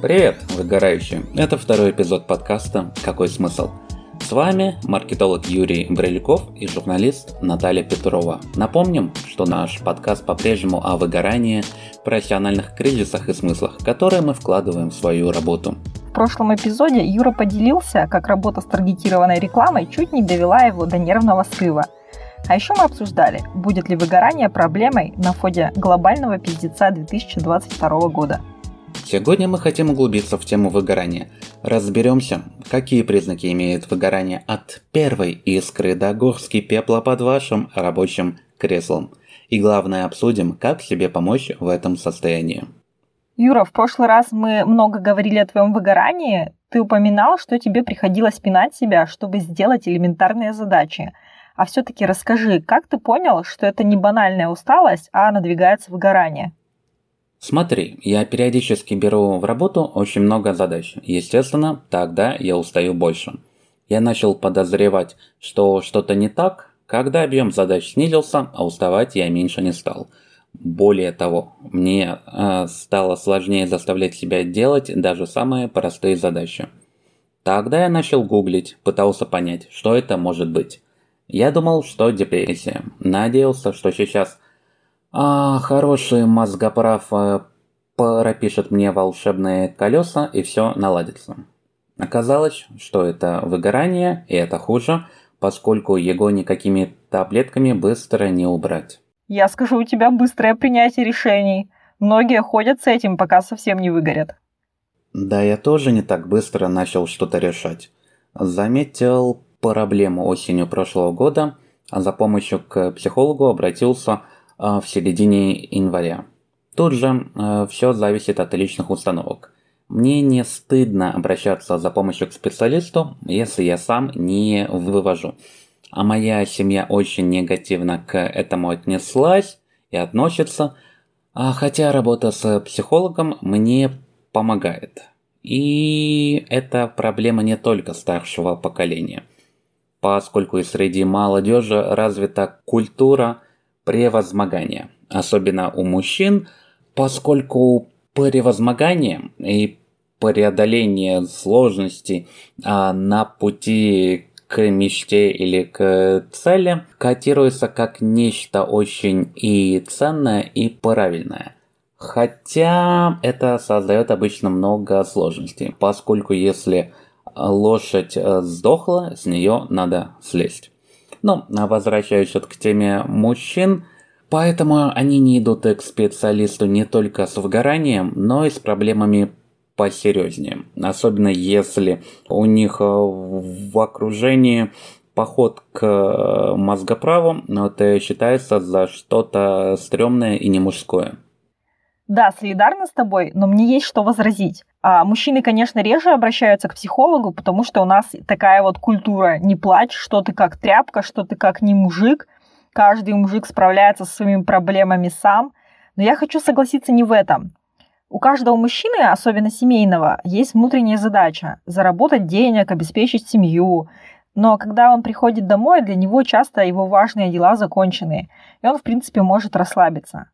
Привет, выгорающие! Это второй эпизод подкаста «Какой смысл?». С вами маркетолог Юрий Бреляков и журналист Наталья Петрова. Напомним, что наш подкаст по-прежнему о выгорании, профессиональных кризисах и смыслах, которые мы вкладываем в свою работу. В прошлом эпизоде Юра поделился, как работа с таргетированной рекламой чуть не довела его до нервного срыва. А еще мы обсуждали, будет ли выгорание проблемой на фоне глобального пиздеца 2022 года. Сегодня мы хотим углубиться в тему выгорания. Разберемся, какие признаки имеет выгорание от первой искры до горски пепла под вашим рабочим креслом. И главное обсудим, как себе помочь в этом состоянии. Юра, в прошлый раз мы много говорили о твоем выгорании. Ты упоминал, что тебе приходилось пинать себя, чтобы сделать элементарные задачи. А все-таки расскажи, как ты понял, что это не банальная усталость, а надвигается выгорание? Смотри, я периодически беру в работу очень много задач. Естественно, тогда я устаю больше. Я начал подозревать, что что-то не так, когда объем задач снизился, а уставать я меньше не стал. Более того, мне э, стало сложнее заставлять себя делать даже самые простые задачи. Тогда я начал гуглить, пытался понять, что это может быть. Я думал, что депрессия. Надеялся, что сейчас а хороший мозгоправ э, пропишет мне волшебные колеса и все наладится. Оказалось, что это выгорание, и это хуже, поскольку его никакими таблетками быстро не убрать. Я скажу, у тебя быстрое принятие решений. Многие ходят с этим, пока совсем не выгорят. Да, я тоже не так быстро начал что-то решать. Заметил проблему осенью прошлого года, а за помощью к психологу обратился в середине января. Тут же э, все зависит от личных установок. Мне не стыдно обращаться за помощью к специалисту, если я сам не вывожу. А моя семья очень негативно к этому отнеслась и относится, а хотя работа с психологом мне помогает. И это проблема не только старшего поколения, поскольку и среди молодежи развита культура – превозмогания, особенно у мужчин, поскольку превозмогание и преодоление сложностей а, на пути к мечте или к цели котируется как нечто очень и ценное, и правильное. Хотя это создает обычно много сложностей, поскольку если лошадь э, сдохла, с нее надо слезть. Но а возвращаюсь вот к теме мужчин, поэтому они не идут к специалисту не только с выгоранием, но и с проблемами посерьезнее. Особенно если у них э, в окружении поход к э, мозгоправу, это считается за что-то стрёмное и не мужское. Да, солидарна с тобой, но мне есть что возразить. А мужчины, конечно, реже обращаются к психологу, потому что у нас такая вот культура «не плачь, что ты как тряпка, что ты как не мужик». Каждый мужик справляется со своими проблемами сам. Но я хочу согласиться не в этом. У каждого мужчины, особенно семейного, есть внутренняя задача – заработать денег, обеспечить семью. Но когда он приходит домой, для него часто его важные дела закончены, и он, в принципе, может расслабиться.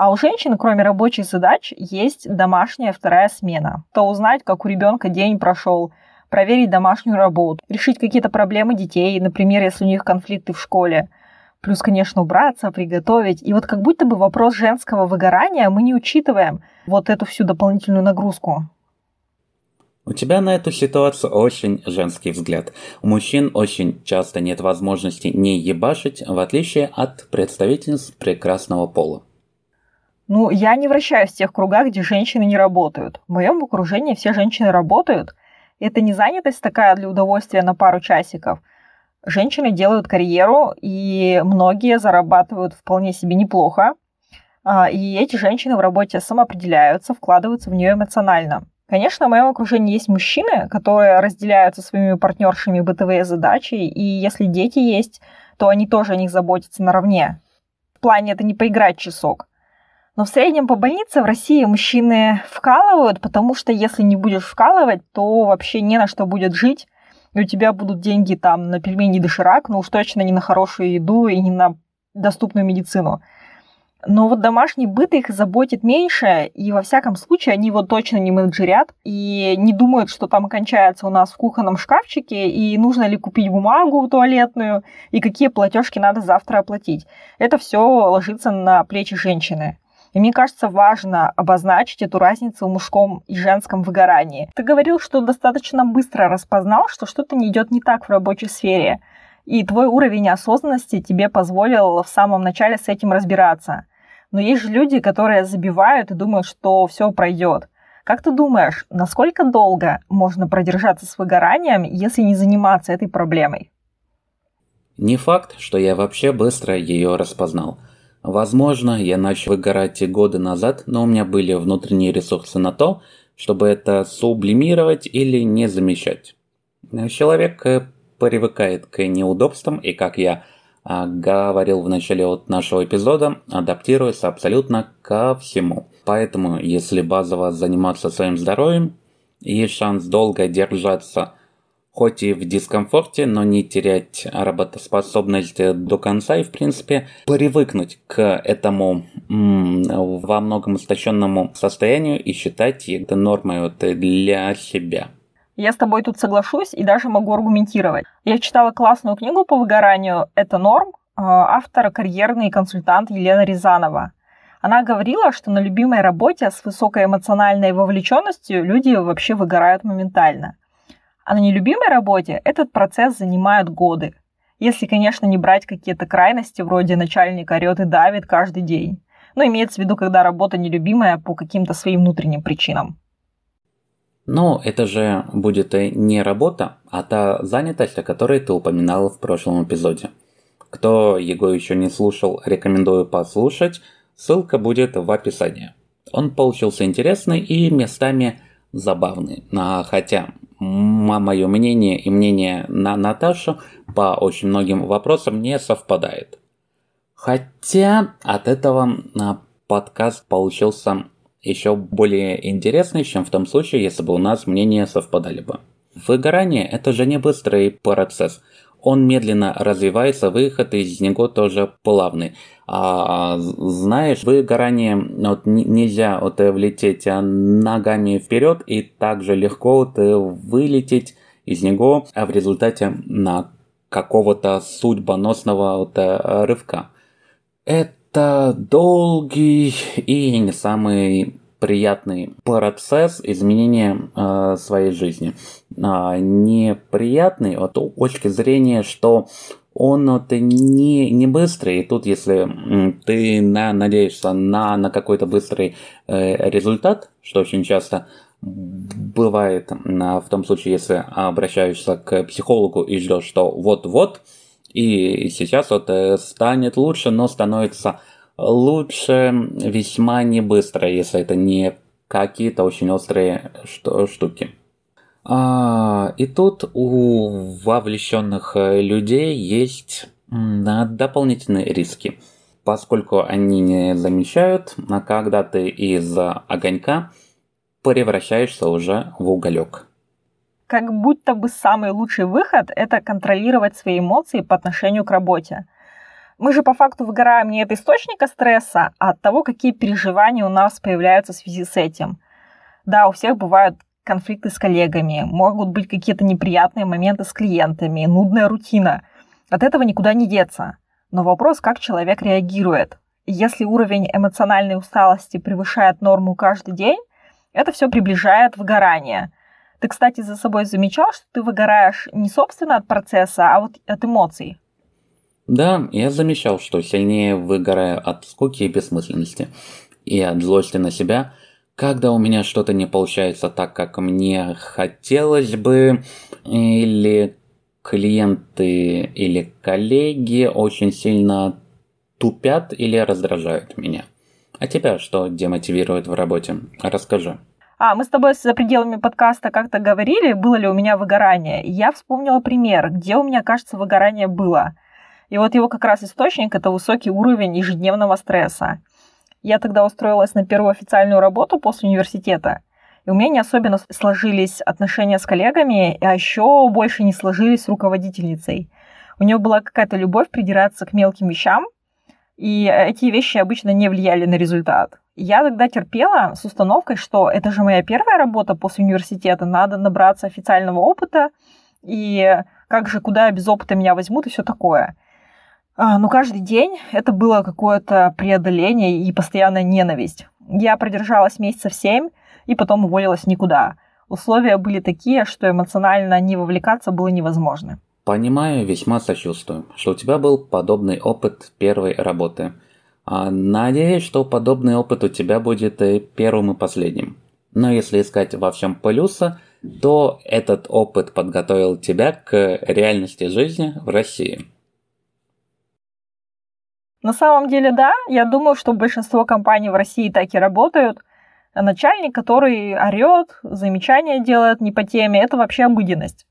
А у женщин, кроме рабочих задач, есть домашняя вторая смена. То узнать, как у ребенка день прошел, проверить домашнюю работу, решить какие-то проблемы детей, например, если у них конфликты в школе. Плюс, конечно, убраться, приготовить. И вот как будто бы вопрос женского выгорания мы не учитываем вот эту всю дополнительную нагрузку. У тебя на эту ситуацию очень женский взгляд. У мужчин очень часто нет возможности не ебашить, в отличие от представительниц прекрасного пола. Ну, я не вращаюсь в тех кругах, где женщины не работают. В моем окружении все женщины работают. Это не занятость такая для удовольствия на пару часиков. Женщины делают карьеру, и многие зарабатывают вполне себе неплохо. А, и эти женщины в работе самоопределяются, вкладываются в нее эмоционально. Конечно, в моем окружении есть мужчины, которые разделяют со своими партнершами бытовые задачи, и если дети есть, то они тоже о них заботятся наравне. В плане это не поиграть часок. Но в среднем по больнице в России мужчины вкалывают, потому что если не будешь вкалывать, то вообще не на что будет жить. И у тебя будут деньги там на пельмени и доширак, но уж точно не на хорошую еду и не на доступную медицину. Но вот домашний быт их заботит меньше, и во всяком случае они его точно не менеджерят и не думают, что там кончается у нас в кухонном шкафчике, и нужно ли купить бумагу туалетную, и какие платежки надо завтра оплатить. Это все ложится на плечи женщины. И мне кажется, важно обозначить эту разницу в мужском и женском выгорании. Ты говорил, что достаточно быстро распознал, что что-то не идет не так в рабочей сфере. И твой уровень осознанности тебе позволил в самом начале с этим разбираться. Но есть же люди, которые забивают и думают, что все пройдет. Как ты думаешь, насколько долго можно продержаться с выгоранием, если не заниматься этой проблемой? Не факт, что я вообще быстро ее распознал. Возможно, я начал выгорать годы назад, но у меня были внутренние ресурсы на то, чтобы это сублимировать или не замечать. Человек э, привыкает к неудобствам и, как я а, говорил в начале от нашего эпизода, адаптируется абсолютно ко всему. Поэтому, если базово заниматься своим здоровьем, есть шанс долго держаться хоть и в дискомфорте, но не терять работоспособность до конца и, в принципе, привыкнуть к этому во многом истощенному состоянию и считать это нормой вот для себя. Я с тобой тут соглашусь и даже могу аргументировать. Я читала классную книгу по выгоранию «Это норм», а, автора карьерный консультант Елена Рязанова. Она говорила, что на любимой работе с высокой эмоциональной вовлеченностью люди вообще выгорают моментально. А на нелюбимой работе этот процесс занимает годы. Если, конечно, не брать какие-то крайности, вроде начальник орет и давит каждый день. Но имеется в виду, когда работа нелюбимая по каким-то своим внутренним причинам. Но это же будет не работа, а та занятость, о которой ты упоминал в прошлом эпизоде. Кто его еще не слушал, рекомендую послушать. Ссылка будет в описании. Он получился интересный и местами забавный. А хотя мое мнение и мнение на Наташу по очень многим вопросам не совпадает. Хотя от этого а, подкаст получился еще более интересный, чем в том случае, если бы у нас мнения совпадали бы. Выгорание – это же не быстрый процесс. Он медленно развивается, выход из него тоже плавный. А, знаешь, выгорание вот, нельзя вот, влететь ногами вперед и также легко вот, вылететь из него а в результате на какого-то судьбоносного вот, рывка. Это это долгий и не самый приятный процесс изменения э, своей жизни. А, неприятный от точки зрения, что он вот не, не быстрый, и тут если ты на, надеешься на, на какой-то быстрый э, результат, что очень часто бывает в том случае, если обращаешься к психологу и ждешь, что вот-вот, и сейчас вот э, станет лучше, но становится лучше весьма не быстро, если это не какие-то очень острые штуки. А, и тут у вовлеченных э, людей есть дополнительные риски, поскольку они не замечают, а когда ты из огонька превращаешься уже в уголек как будто бы самый лучший выход – это контролировать свои эмоции по отношению к работе. Мы же по факту выгораем не от источника стресса, а от того, какие переживания у нас появляются в связи с этим. Да, у всех бывают конфликты с коллегами, могут быть какие-то неприятные моменты с клиентами, нудная рутина. От этого никуда не деться. Но вопрос, как человек реагирует. Если уровень эмоциональной усталости превышает норму каждый день, это все приближает выгорание – ты, кстати, за собой замечал, что ты выгораешь не собственно от процесса, а вот от эмоций? Да, я замечал, что сильнее выгораю от скуки и бессмысленности. И от злости на себя, когда у меня что-то не получается так, как мне хотелось бы, или клиенты или коллеги очень сильно тупят или раздражают меня. А тебя что демотивирует в работе? Расскажи. А, мы с тобой за пределами подкаста как-то говорили, было ли у меня выгорание. Я вспомнила пример, где у меня, кажется, выгорание было. И вот его как раз источник – это высокий уровень ежедневного стресса. Я тогда устроилась на первую официальную работу после университета. И у меня не особенно сложились отношения с коллегами, а еще больше не сложились с руководительницей. У нее была какая-то любовь придираться к мелким вещам, И эти вещи обычно не влияли на результат. Я тогда терпела с установкой, что это же моя первая работа после университета, надо набраться официального опыта, и как же, куда без опыта меня возьмут и все такое. А, но каждый день это было какое-то преодоление и постоянная ненависть. Я продержалась месяцев семь и потом уволилась никуда. Условия были такие, что эмоционально не вовлекаться было невозможно. Понимаю, весьма сочувствую, что у тебя был подобный опыт первой работы. А, надеюсь, что подобный опыт у тебя будет и первым и последним. Но если искать во всем плюсы, то этот опыт подготовил тебя к реальности жизни в России. На самом деле, да. Я думаю, что большинство компаний в России так и работают. Начальник, который орет, замечания делает не по теме, это вообще обыденность.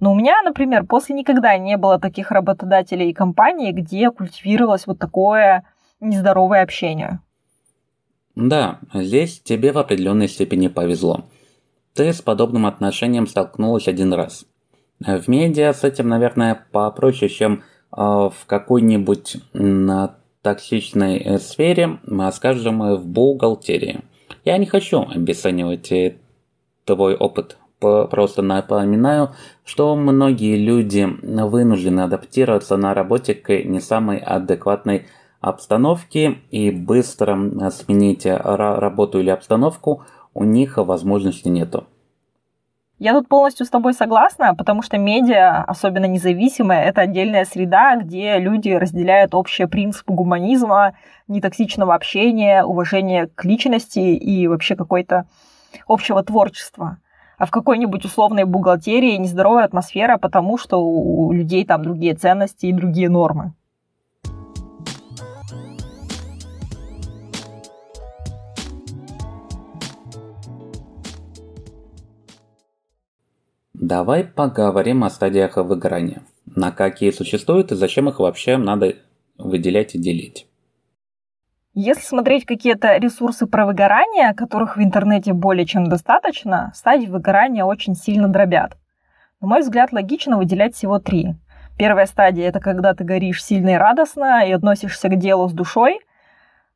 Но у меня, например, после никогда не было таких работодателей и компаний, где культивировалось вот такое нездоровое общение. Да, здесь тебе в определенной степени повезло. Ты с подобным отношением столкнулась один раз. В медиа с этим, наверное, попроще, чем а, в какой-нибудь токсичной э, сфере, скажем, в бухгалтерии. Я не хочу обесценивать э, твой опыт. Просто напоминаю, что многие люди вынуждены адаптироваться на работе к не самой адекватной обстановке и быстро сменить работу или обстановку у них возможности нету. Я тут полностью с тобой согласна, потому что медиа, особенно независимая, это отдельная среда, где люди разделяют общие принципы гуманизма, нетоксичного общения, уважения к личности и вообще какой-то общего творчества. А в какой-нибудь условной бухгалтерии нездоровая атмосфера, потому что у людей там другие ценности и другие нормы. Давай поговорим о стадиях выгорания. На какие существуют и зачем их вообще надо выделять и делить. Если смотреть какие-то ресурсы про выгорание, которых в интернете более чем достаточно, стадии выгорания очень сильно дробят. На мой взгляд, логично выделять всего три. Первая стадия – это когда ты горишь сильно и радостно и относишься к делу с душой.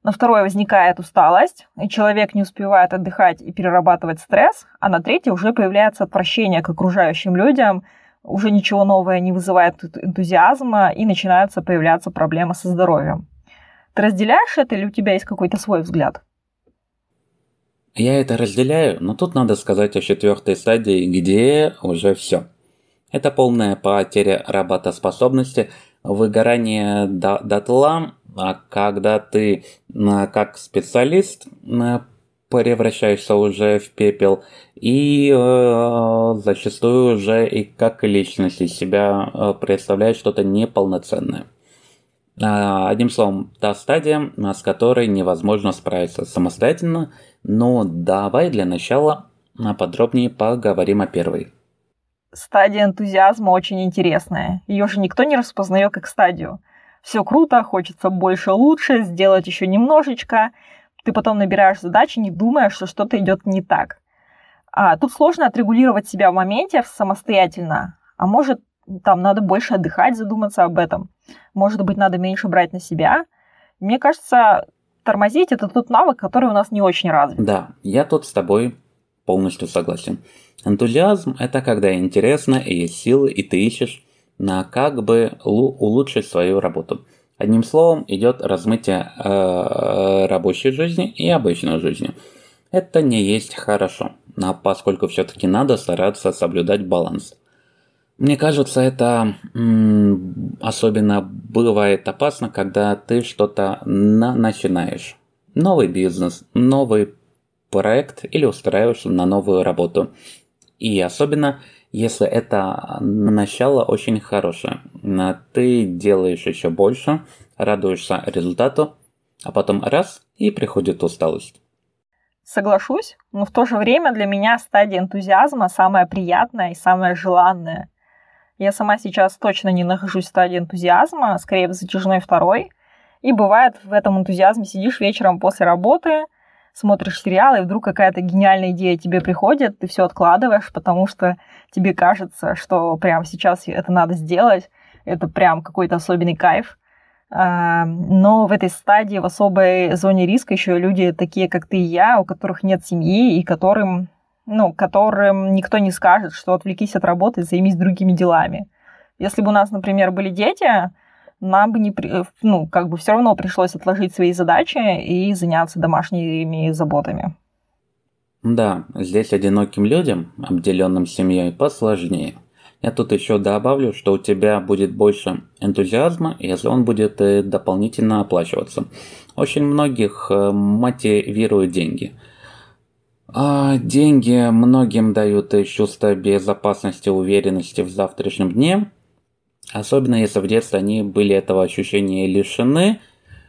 На второй возникает усталость, и человек не успевает отдыхать и перерабатывать стресс, а на третьей уже появляется отвращение к окружающим людям, уже ничего новое не вызывает энтузиазма, и начинаются появляться проблемы со здоровьем. Ты разделяешь это или у тебя есть какой-то свой взгляд? Я это разделяю, но тут надо сказать о четвертой стадии, где уже все. Это полная потеря работоспособности, выгорание дотла, а когда ты как специалист превращаешься уже в пепел и э, зачастую уже и как личность из себя э, представляешь что-то неполноценное. Э, одним словом, та стадия, с которой невозможно справиться самостоятельно, но давай для начала подробнее поговорим о первой. Стадия энтузиазма очень интересная. Ее же никто не распознает как стадию все круто, хочется больше, лучше, сделать еще немножечко. Ты потом набираешь задачи, не думая, что что-то идет не так. А, тут сложно отрегулировать себя в моменте самостоятельно, а может, там надо больше отдыхать, задуматься об этом. Может быть, надо меньше брать на себя. Мне кажется, тормозить это тот навык, который у нас не очень развит. Да, я тут с тобой полностью согласен. Энтузиазм – это когда интересно и есть силы, и ты ищешь на как бы улучшить свою работу. Одним словом, идет размытие э, рабочей жизни и обычной жизни. Это не есть хорошо, но поскольку все-таки надо стараться соблюдать баланс. Мне кажется, это особенно бывает опасно, когда ты что-то на начинаешь. Новый бизнес, новый проект или устраиваешься на новую работу. И особенно если это начало очень хорошее. Ты делаешь еще больше, радуешься результату, а потом раз и приходит усталость. Соглашусь, но в то же время для меня стадия энтузиазма самая приятная и самая желанная. Я сама сейчас точно не нахожусь в стадии энтузиазма, скорее в затяжной второй. И бывает в этом энтузиазме сидишь вечером после работы – смотришь сериал, и вдруг какая-то гениальная идея тебе приходит, ты все откладываешь, потому что тебе кажется, что прямо сейчас это надо сделать, это прям какой-то особенный кайф. А, но в этой стадии, в особой зоне риска еще люди такие, как ты и я, у которых нет семьи и которым, ну, которым никто не скажет, что отвлекись от работы, займись другими делами. Если бы у нас, например, были дети, нам бы не, ну, как бы все равно пришлось отложить свои задачи и заняться домашними заботами. Да, здесь одиноким людям, обделенным семьей, посложнее – я тут еще добавлю, что у тебя будет больше энтузиазма, если он будет э, дополнительно оплачиваться. Очень многих э, мотивируют деньги. А деньги многим дают э, чувство безопасности, уверенности в завтрашнем дне. Особенно если в детстве они были этого ощущения лишены,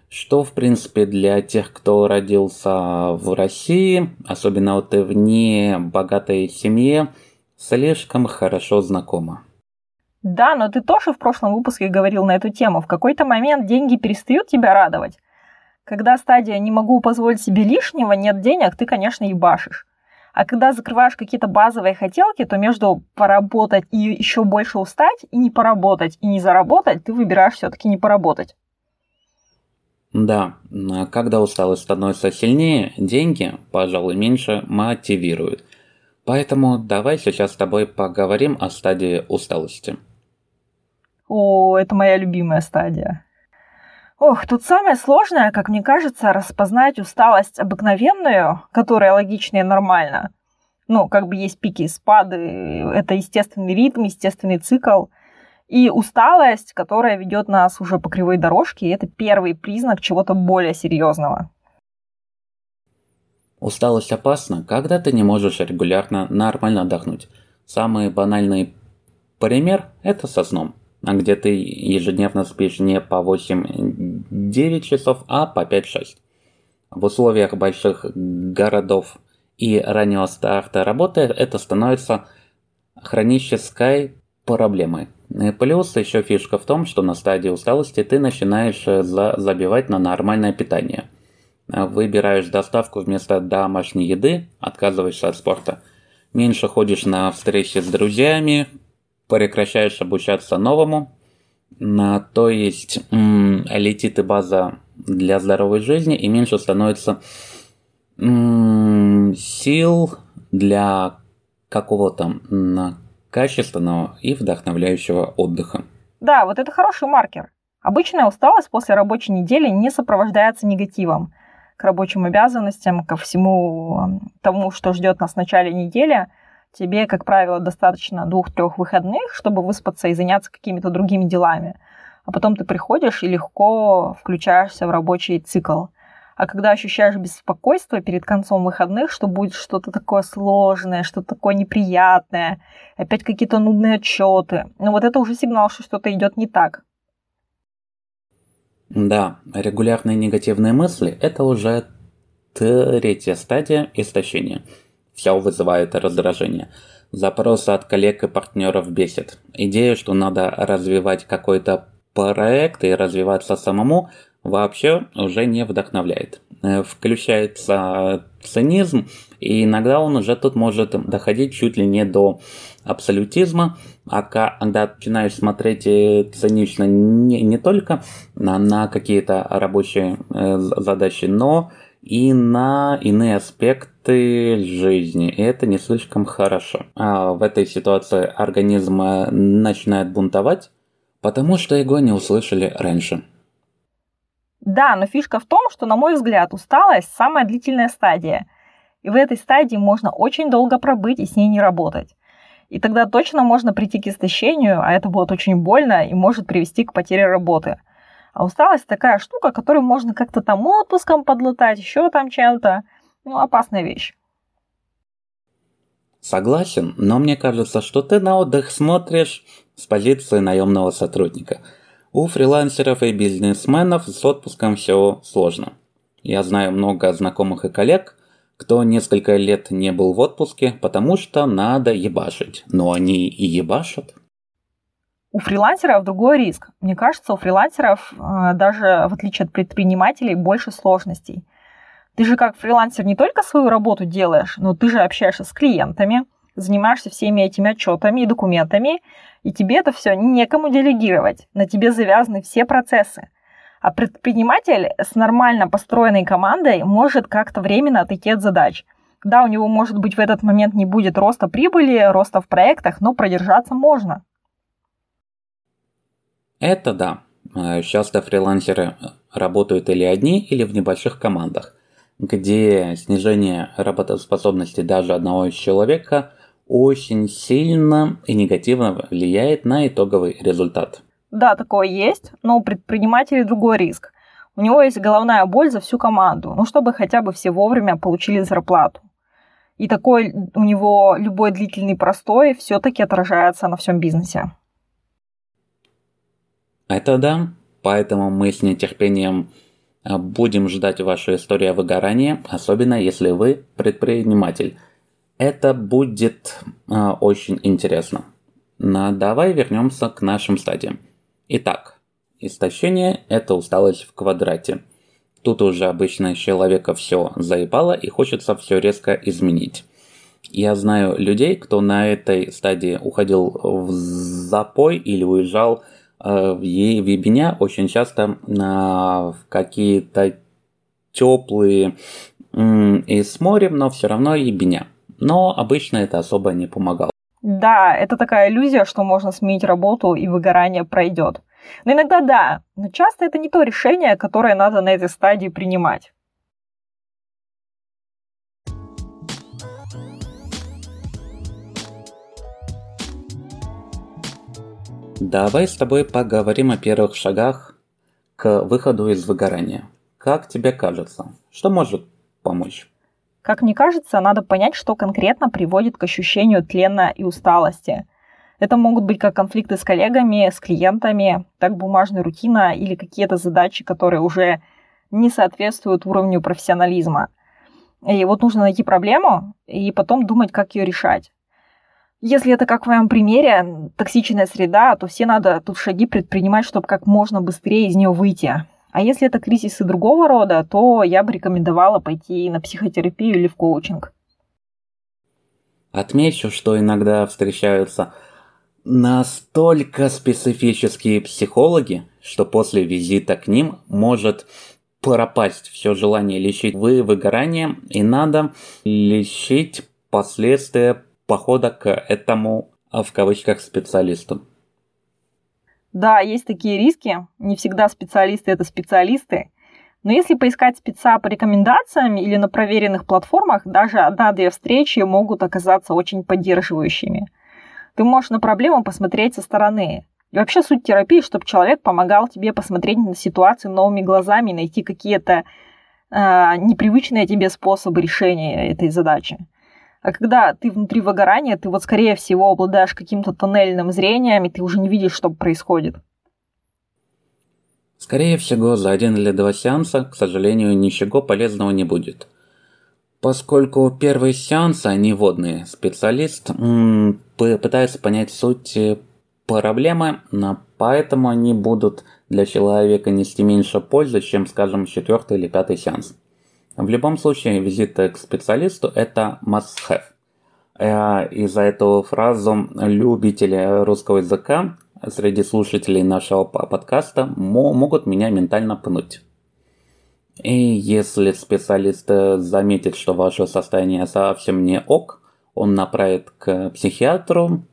что в принципе для тех, кто родился в России, особенно вот в небогатой семье, слишком хорошо знакома. Да, но ты тоже в прошлом выпуске говорил на эту тему. В какой-то момент деньги перестают тебя радовать. Когда стадия «не могу позволить себе лишнего», нет денег, ты, конечно, ебашишь. А когда закрываешь какие-то базовые хотелки, то между поработать и еще больше устать, и не поработать, и не заработать, ты выбираешь все-таки не поработать. Да, когда усталость становится сильнее, деньги, пожалуй, меньше мотивируют. Поэтому давай сейчас с тобой поговорим о стадии усталости. О, это моя любимая стадия. Ох, тут самое сложное, как мне кажется, распознать усталость обыкновенную, которая логична и нормальна. Ну, как бы есть пики и спады, это естественный ритм, естественный цикл. И усталость, которая ведет нас уже по кривой дорожке, это первый признак чего-то более серьезного. Усталость опасна, когда ты не можешь регулярно нормально отдохнуть. Самый банальный пример – это со сном, где ты ежедневно спишь не по 8-9 часов, а по 5-6. В условиях больших городов и раннего старта работы это становится хронической проблемой. Плюс еще фишка в том, что на стадии усталости ты начинаешь забивать на нормальное питание – выбираешь доставку вместо домашней еды, отказываешься от спорта. Меньше ходишь на встречи с друзьями, прекращаешь обучаться новому. То есть летит и база для здоровой жизни, и меньше становится сил для какого-то качественного и вдохновляющего отдыха. Да, вот это хороший маркер. Обычная усталость после рабочей недели не сопровождается негативом к рабочим обязанностям, ко всему тому, что ждет нас в начале недели, тебе, как правило, достаточно двух-трех выходных, чтобы выспаться и заняться какими-то другими делами. А потом ты приходишь и легко включаешься в рабочий цикл. А когда ощущаешь беспокойство перед концом выходных, что будет что-то такое сложное, что-то такое неприятное, опять какие-то нудные отчеты, ну вот это уже сигнал, что что-то идет не так. Да, регулярные негативные мысли – это уже третья стадия истощения. Все вызывает раздражение. Запросы от коллег и партнеров бесит. Идея, что надо развивать какой-то проект и развиваться самому, вообще уже не вдохновляет. Э, включается цинизм, и иногда он уже тут может доходить чуть ли не до абсолютизма, а когда начинаешь смотреть э, цинично не, не только на, на какие-то рабочие э, задачи, но и на иные аспекты жизни. И это не слишком хорошо. А в этой ситуации организм начинает бунтовать, потому что его не услышали раньше. Да, но фишка в том, что, на мой взгляд, усталость – самая длительная стадия. И в этой стадии можно очень долго пробыть и с ней не работать. И тогда точно можно прийти к истощению, а это будет очень больно и может привести к потере работы. А усталость такая штука, которую можно как-то там отпуском подлатать, еще там чем-то. Ну, опасная вещь. Согласен, но мне кажется, что ты на отдых смотришь с позиции наемного сотрудника – у фрилансеров и бизнесменов с отпуском все сложно. Я знаю много знакомых и коллег, кто несколько лет не был в отпуске, потому что надо ебашить. Но они и ебашат. У фрилансеров другой риск. Мне кажется, у фрилансеров, э, даже в отличие от предпринимателей, больше сложностей. Ты же как фрилансер не только свою работу делаешь, но ты же общаешься с клиентами, занимаешься всеми этими отчетами и документами, и тебе это все некому делегировать. На тебе завязаны все процессы. А предприниматель с нормально построенной командой может как-то временно отойти от задач. Да, у него, может быть, в этот момент не будет роста прибыли, роста в проектах, но продержаться можно. Это да. Э, часто фрилансеры работают или одни, или в небольших командах, где снижение работоспособности даже одного человека очень сильно и негативно влияет на итоговый результат. Да, такое есть, но у предпринимателей другой риск. У него есть головная боль за всю команду, ну, чтобы хотя бы все вовремя получили зарплату. И такой у него любой длительный простой все-таки отражается на всем бизнесе. Это да, поэтому мы с нетерпением а, будем ждать вашу историю о выгорании, особенно если вы предприниматель. Это будет э, очень интересно. Но давай вернемся к нашим стадиям. Итак, истощение – это усталость в квадрате. Тут уже обычно человека все заебало и хочется все резко изменить. Я знаю людей, кто на этой стадии уходил в запой или уезжал э, в ебеня очень часто на в какие-то теплые и с морем, но все равно ебеня. Но обычно это особо не помогало. Да, это такая иллюзия, что можно сменить работу и выгорание пройдет. Но иногда да, но часто это не то решение, которое надо на этой стадии принимать. Давай с тобой поговорим о первых шагах к выходу из выгорания. Как тебе кажется, что может помочь? Как мне кажется, надо понять, что конкретно приводит к ощущению тлена и усталости. Это могут быть как конфликты с коллегами, с клиентами, так бумажная рутина или какие-то задачи, которые уже не соответствуют уровню профессионализма. И вот нужно найти проблему и потом думать, как ее решать. Если это как в моем примере, токсичная среда, то все надо тут шаги предпринимать, чтобы как можно быстрее из нее выйти. А если это кризисы другого рода, то я бы рекомендовала пойти на психотерапию или в коучинг. Отмечу, что иногда встречаются настолько специфические психологи, что после визита к ним может пропасть все желание лечить вы выгорание, и надо лечить последствия похода к этому в кавычках специалисту. Да, есть такие риски. Не всегда специалисты это специалисты. Но если поискать спеца по рекомендациям или на проверенных платформах, даже одна-две встречи могут оказаться очень поддерживающими. Ты можешь на проблему посмотреть со стороны. И вообще суть терапии, чтобы человек помогал тебе посмотреть на ситуацию новыми глазами, найти какие-то э, непривычные тебе способы решения этой задачи. А когда ты внутри выгорания, ты вот скорее всего обладаешь каким-то тоннельным зрением, и ты уже не видишь, что происходит. Скорее всего, за один или два сеанса, к сожалению, ничего полезного не будет. Поскольку первые сеансы, они водные, специалист м- пытается понять суть э, проблемы, поэтому они будут для человека нести меньше пользы, чем, скажем, четвертый или пятый сеанс. В любом случае, визит к специалисту – это must-have. Э, и за эту фразу любители русского языка среди слушателей нашего подкаста могут меня ментально пнуть. И если специалист заметит, что ваше состояние совсем не ок, он направит к психиатру,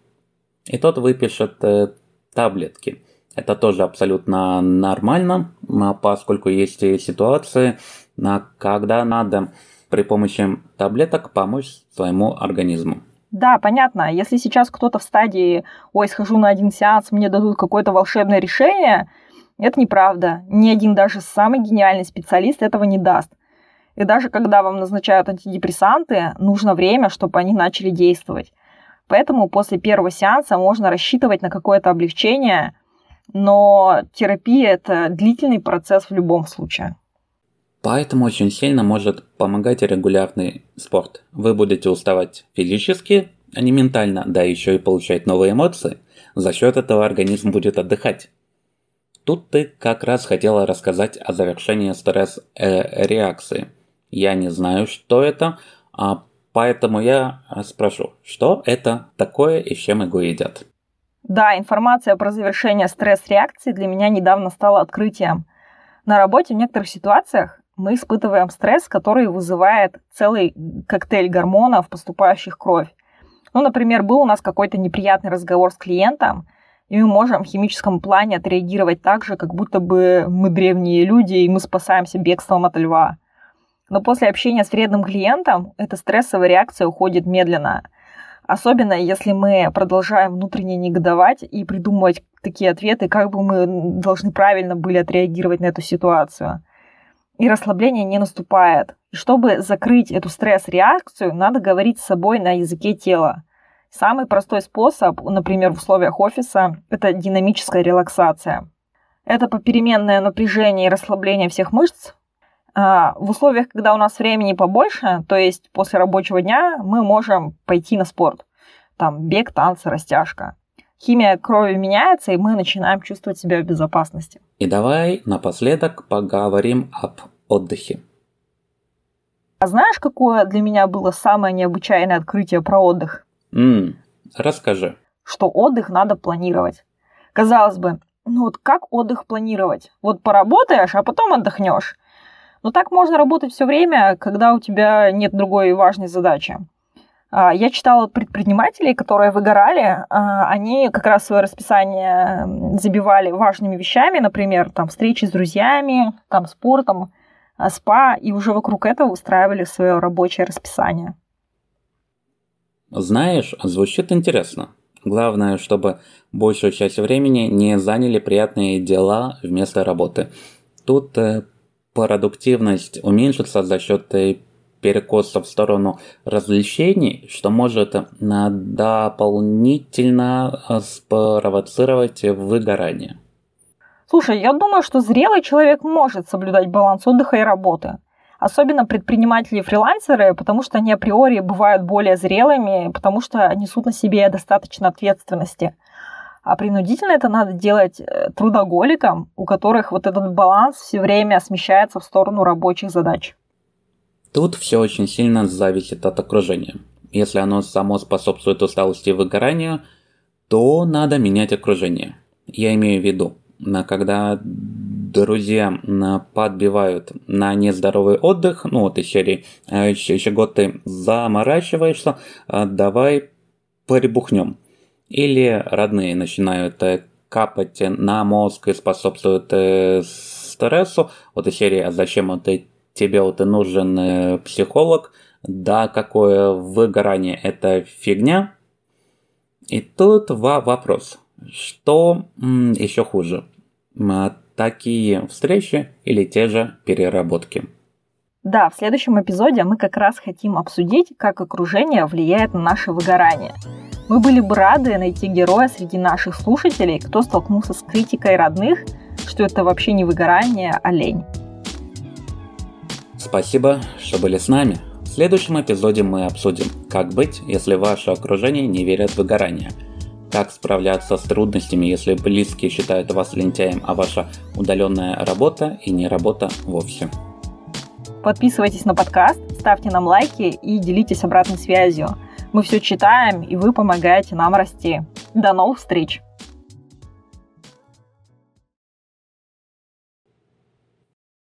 и тот выпишет э, таблетки. Это тоже абсолютно нормально, поскольку есть ситуации, на когда надо при помощи таблеток помочь своему организму. Да, понятно. Если сейчас кто-то в стадии «Ой, схожу на один сеанс, мне дадут какое-то волшебное решение», это неправда. Ни один даже самый гениальный специалист этого не даст. И даже когда вам назначают антидепрессанты, нужно время, чтобы они начали действовать. Поэтому после первого сеанса можно рассчитывать на какое-то облегчение, но терапия – это длительный процесс в любом случае. Поэтому очень сильно может помогать регулярный спорт. Вы будете уставать физически, а не ментально, да еще и получать новые эмоции. За счет этого организм будет отдыхать. Тут ты как раз хотела рассказать о завершении стресс-реакции. Я не знаю, что это, а поэтому я спрошу, что это такое и с чем его едят. Да, информация про завершение стресс-реакции для меня недавно стала открытием – На работе в некоторых ситуациях мы испытываем стресс, который вызывает целый коктейль гормонов, поступающих в кровь. Ну, например, был у нас какой-то неприятный разговор с клиентом, и мы можем в химическом плане отреагировать так же, как будто бы мы древние люди, и мы спасаемся бегством от льва. Но после общения с вредным клиентом эта стрессовая реакция уходит медленно. Особенно если мы продолжаем внутренне негодовать и придумывать такие ответы, как бы мы должны правильно были отреагировать на эту ситуацию. И расслабление не наступает. И чтобы закрыть эту стресс-реакцию, надо говорить с собой на языке тела. Самый простой способ, например, в условиях офиса, это динамическая релаксация. Это попеременное напряжение и расслабление всех мышц. А, в условиях, когда у нас времени побольше, то есть после рабочего дня, мы можем пойти на спорт. Там бег, танцы, растяжка. Химия крови меняется, и мы начинаем чувствовать себя в безопасности. И давай напоследок поговорим об отдыхе. А знаешь, какое для меня было самое необычайное открытие про отдых? М, расскажи. Что отдых надо планировать. Казалось бы, ну вот как отдых планировать? Вот поработаешь, а потом отдохнешь. Но так можно работать все время, когда у тебя нет другой важной задачи. А, я читала предпринимателей, которые выгорали, а, они как раз свое расписание забивали важными вещами, например, там встречи с друзьями, там спортом, а, спа, и уже вокруг этого устраивали свое рабочее расписание. Знаешь, звучит интересно. Главное, чтобы большую часть времени не заняли приятные дела вместо работы. Тут э, продуктивность уменьшится за счет э, перекоса в сторону развлечений, что может дополнительно э, спровоцировать выгорание. Слушай, я думаю, что зрелый человек может соблюдать баланс отдыха и работы особенно предприниматели и фрилансеры, потому что они априори бывают более зрелыми, потому что несут на себе достаточно ответственности. А принудительно это надо делать э, трудоголикам, у которых вот этот баланс все время смещается в сторону рабочих задач. Тут все очень сильно зависит от окружения. Если оно само способствует усталости и выгоранию, то надо менять окружение. Я имею в виду, когда друзья подбивают на нездоровый отдых, ну вот из серии еще, еще год ты заморачиваешься, а давай прибухнем. Или родные начинают э, капать на мозг и способствуют э, стрессу. Вот из серии «А зачем вот тебе вот и нужен э, психолог?» Да, какое выгорание – это фигня. И тут вопрос. Что еще хуже? такие встречи или те же переработки. Да, в следующем эпизоде мы как раз хотим обсудить, как окружение влияет на наше выгорание. Мы были бы рады найти героя среди наших слушателей, кто столкнулся с критикой родных, что это вообще не выгорание, а лень. Спасибо, что были с нами. В следующем эпизоде мы обсудим, как быть, если ваше окружение не верит в выгорание – как справляться с трудностями, если близкие считают вас лентяем, а ваша удаленная работа и не работа вовсе. Подписывайтесь на подкаст, ставьте нам лайки и делитесь обратной связью. Мы все читаем, и вы помогаете нам расти. До новых встреч!